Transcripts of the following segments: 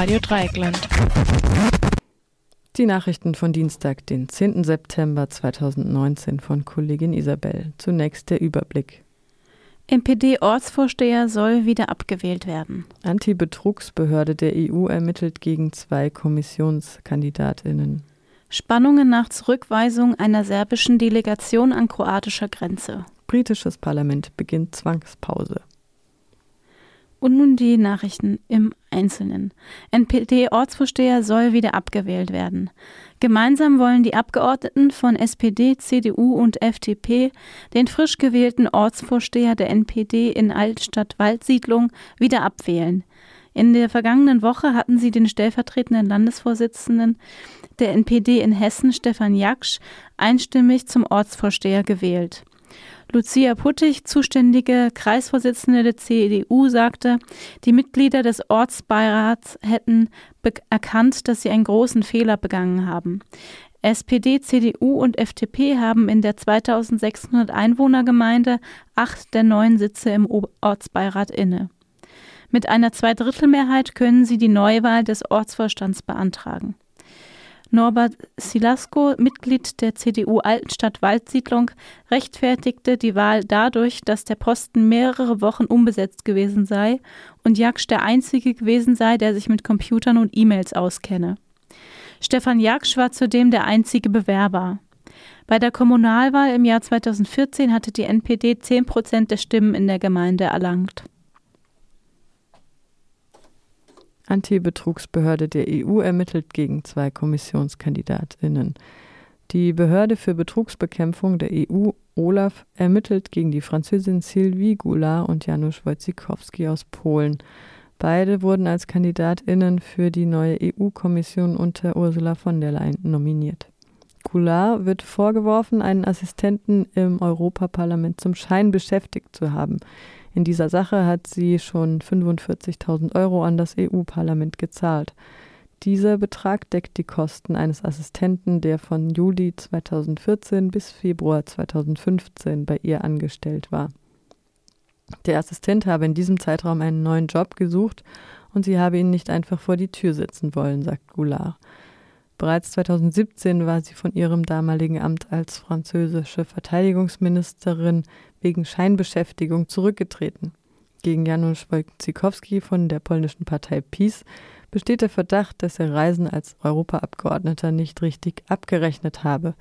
Radio Dreieckland. Die Nachrichten von Dienstag, den 10. September 2019 von Kollegin Isabel. Zunächst der Überblick. NPD-Ortsvorsteher soll wieder abgewählt werden. Antibetrugsbehörde der EU ermittelt gegen zwei Kommissionskandidatinnen. Spannungen nach Zurückweisung einer serbischen Delegation an kroatischer Grenze. Britisches Parlament beginnt Zwangspause. Und nun die Nachrichten im Einzelnen. NPD-Ortsvorsteher soll wieder abgewählt werden. Gemeinsam wollen die Abgeordneten von SPD, CDU und FDP den frisch gewählten Ortsvorsteher der NPD in Altstadt-Waldsiedlung wieder abwählen. In der vergangenen Woche hatten sie den stellvertretenden Landesvorsitzenden der NPD in Hessen, Stefan Jaksch, einstimmig zum Ortsvorsteher gewählt. Lucia Puttig, zuständige Kreisvorsitzende der CDU, sagte, die Mitglieder des Ortsbeirats hätten erkannt, dass sie einen großen Fehler begangen haben. SPD, CDU und FDP haben in der 2600 Einwohnergemeinde acht der neun Sitze im Ortsbeirat inne. Mit einer Zweidrittelmehrheit können sie die Neuwahl des Ortsvorstands beantragen. Norbert Silasko, Mitglied der CDU Altenstadt Waldsiedlung, rechtfertigte die Wahl dadurch, dass der Posten mehrere Wochen unbesetzt gewesen sei und Jaksch der einzige gewesen sei, der sich mit Computern und E-Mails auskenne. Stefan Jaksch war zudem der einzige Bewerber. Bei der Kommunalwahl im Jahr 2014 hatte die NPD 10 Prozent der Stimmen in der Gemeinde erlangt. Antibetrugsbehörde der EU ermittelt gegen zwei Kommissionskandidatinnen. Die Behörde für Betrugsbekämpfung der EU, OLAF, ermittelt gegen die Französin Sylvie Goulart und Janusz Wojciechowski aus Polen. Beide wurden als Kandidatinnen für die neue EU-Kommission unter Ursula von der Leyen nominiert. Goulart wird vorgeworfen, einen Assistenten im Europaparlament zum Schein beschäftigt zu haben. In dieser Sache hat sie schon 45.000 Euro an das EU-Parlament gezahlt. Dieser Betrag deckt die Kosten eines Assistenten, der von Juli 2014 bis Februar 2015 bei ihr angestellt war. Der Assistent habe in diesem Zeitraum einen neuen Job gesucht und sie habe ihn nicht einfach vor die Tür setzen wollen, sagt Goulart. Bereits 2017 war sie von ihrem damaligen Amt als französische Verteidigungsministerin wegen Scheinbeschäftigung zurückgetreten. Gegen Janusz Wojciechowski von der polnischen Partei PiS besteht der Verdacht, dass er Reisen als Europaabgeordneter nicht richtig abgerechnet habe.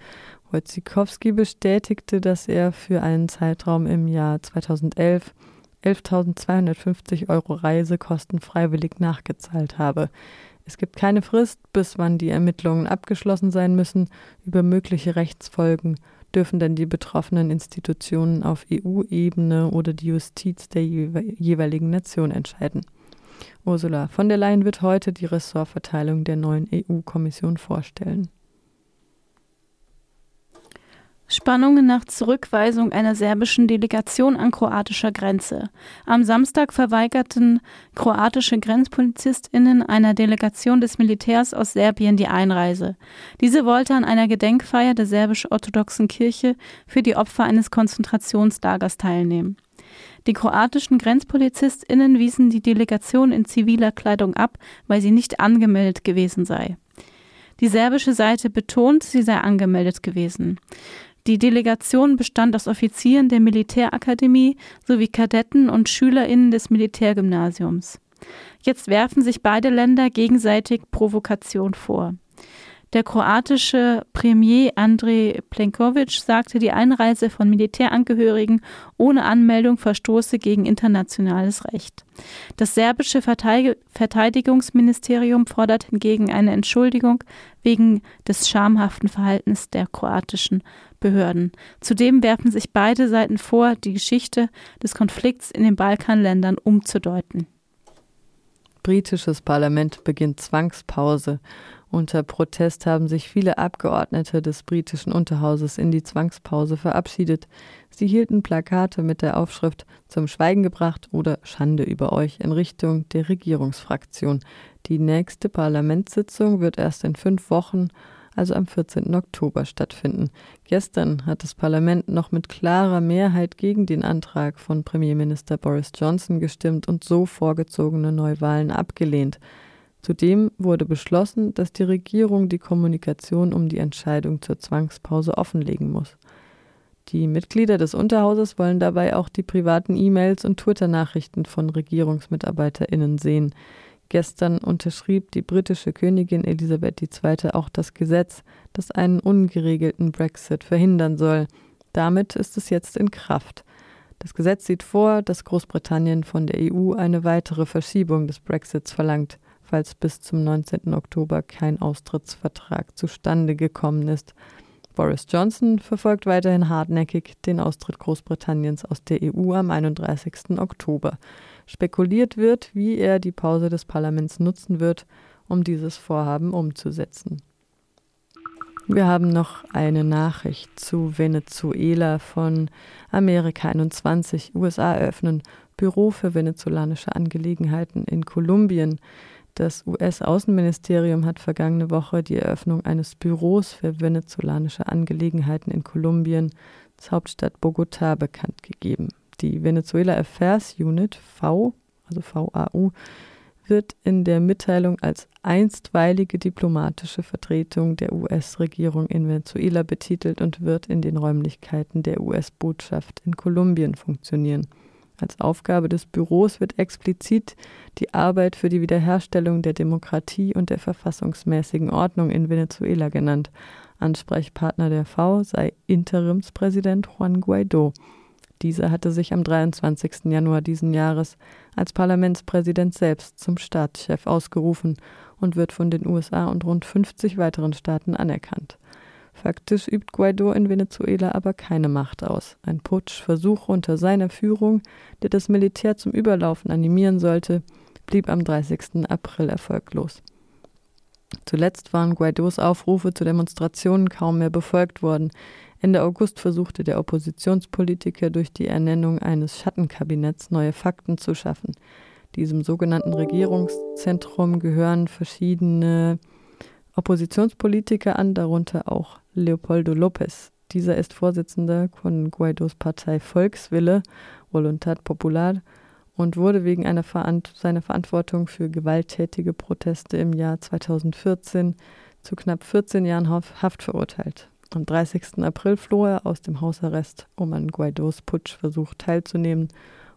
Wojciechowski bestätigte, dass er für einen Zeitraum im Jahr 2011 11.250 Euro Reisekosten freiwillig nachgezahlt habe. Es gibt keine Frist, bis wann die Ermittlungen abgeschlossen sein müssen. Über mögliche Rechtsfolgen dürfen dann die betroffenen Institutionen auf EU-Ebene oder die Justiz der jeweiligen Nation entscheiden. Ursula von der Leyen wird heute die Ressortverteilung der neuen EU-Kommission vorstellen. Spannungen nach Zurückweisung einer serbischen Delegation an kroatischer Grenze. Am Samstag verweigerten kroatische Grenzpolizistinnen einer Delegation des Militärs aus Serbien die Einreise. Diese wollte an einer Gedenkfeier der serbisch-orthodoxen Kirche für die Opfer eines Konzentrationslagers teilnehmen. Die kroatischen Grenzpolizistinnen wiesen die Delegation in ziviler Kleidung ab, weil sie nicht angemeldet gewesen sei. Die serbische Seite betont, sie sei angemeldet gewesen. Die Delegation bestand aus Offizieren der Militärakademie sowie Kadetten und SchülerInnen des Militärgymnasiums. Jetzt werfen sich beide Länder gegenseitig Provokation vor. Der kroatische Premier Andrej Plenković sagte, die Einreise von Militärangehörigen ohne Anmeldung verstoße gegen internationales Recht. Das serbische Verteidigungsministerium fordert hingegen eine Entschuldigung wegen des schamhaften Verhaltens der kroatischen Behörden. Zudem werfen sich beide Seiten vor, die Geschichte des Konflikts in den Balkanländern umzudeuten. Britisches Parlament beginnt Zwangspause. Unter Protest haben sich viele Abgeordnete des britischen Unterhauses in die Zwangspause verabschiedet. Sie hielten Plakate mit der Aufschrift zum Schweigen gebracht oder Schande über euch in Richtung der Regierungsfraktion. Die nächste Parlamentssitzung wird erst in fünf Wochen also am 14. Oktober stattfinden. Gestern hat das Parlament noch mit klarer Mehrheit gegen den Antrag von Premierminister Boris Johnson gestimmt und so vorgezogene Neuwahlen abgelehnt. Zudem wurde beschlossen, dass die Regierung die Kommunikation um die Entscheidung zur Zwangspause offenlegen muss. Die Mitglieder des Unterhauses wollen dabei auch die privaten E-Mails und Twitter-Nachrichten von Regierungsmitarbeiterinnen sehen. Gestern unterschrieb die britische Königin Elisabeth II. auch das Gesetz, das einen ungeregelten Brexit verhindern soll. Damit ist es jetzt in Kraft. Das Gesetz sieht vor, dass Großbritannien von der EU eine weitere Verschiebung des Brexits verlangt, falls bis zum 19. Oktober kein Austrittsvertrag zustande gekommen ist. Boris Johnson verfolgt weiterhin hartnäckig den Austritt Großbritanniens aus der EU am 31. Oktober. Spekuliert wird, wie er die Pause des Parlaments nutzen wird, um dieses Vorhaben umzusetzen. Wir haben noch eine Nachricht zu Venezuela von Amerika 21. USA eröffnen Büro für venezolanische Angelegenheiten in Kolumbien. Das US-Außenministerium hat vergangene Woche die Eröffnung eines Büros für venezolanische Angelegenheiten in Kolumbien, Hauptstadt Bogotá, bekannt gegeben. Die Venezuela Affairs Unit V, also VAU, wird in der Mitteilung als einstweilige diplomatische Vertretung der US-Regierung in Venezuela betitelt und wird in den Räumlichkeiten der US-Botschaft in Kolumbien funktionieren. Als Aufgabe des Büros wird explizit die Arbeit für die Wiederherstellung der Demokratie und der verfassungsmäßigen Ordnung in Venezuela genannt. Ansprechpartner der V sei Interimspräsident Juan Guaido. Dieser hatte sich am 23. Januar diesen Jahres als Parlamentspräsident selbst zum Staatschef ausgerufen und wird von den USA und rund 50 weiteren Staaten anerkannt. Faktisch übt Guaido in Venezuela aber keine Macht aus. Ein Putschversuch unter seiner Führung, der das Militär zum Überlaufen animieren sollte, blieb am 30. April erfolglos. Zuletzt waren Guaidos Aufrufe zu Demonstrationen kaum mehr befolgt worden. Ende August versuchte der Oppositionspolitiker durch die Ernennung eines Schattenkabinetts neue Fakten zu schaffen. Diesem sogenannten Regierungszentrum gehören verschiedene Oppositionspolitiker an, darunter auch Leopoldo López. Dieser ist Vorsitzender von Guaidos Partei Volkswille, Voluntad Popular, und wurde wegen Verant seiner Verantwortung für gewalttätige Proteste im Jahr 2014 zu knapp 14 Jahren Haft verurteilt. Am 30. April floh er aus dem Hausarrest, um an Guaidos Putschversuch teilzunehmen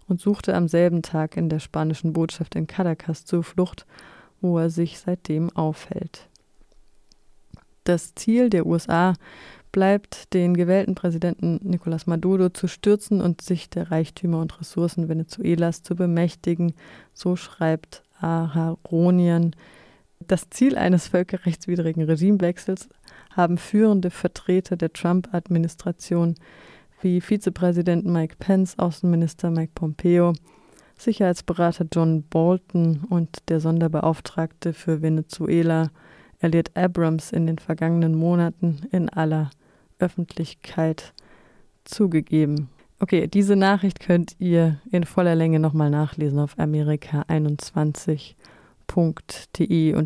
und suchte am selben Tag in der spanischen Botschaft in Caracas Zuflucht, wo er sich seitdem aufhält. Das Ziel der USA bleibt, den gewählten Präsidenten Nicolás Maduro zu stürzen und sich der Reichtümer und Ressourcen Venezuelas zu bemächtigen, so schreibt Aharonian. Das Ziel eines völkerrechtswidrigen Regimewechsels haben führende Vertreter der Trump-Administration wie Vizepräsident Mike Pence, Außenminister Mike Pompeo, Sicherheitsberater John Bolton und der Sonderbeauftragte für Venezuela Elliot Abrams in den vergangenen Monaten in aller Öffentlichkeit zugegeben. Okay, diese Nachricht könnt ihr in voller Länge nochmal nachlesen auf amerika21.de und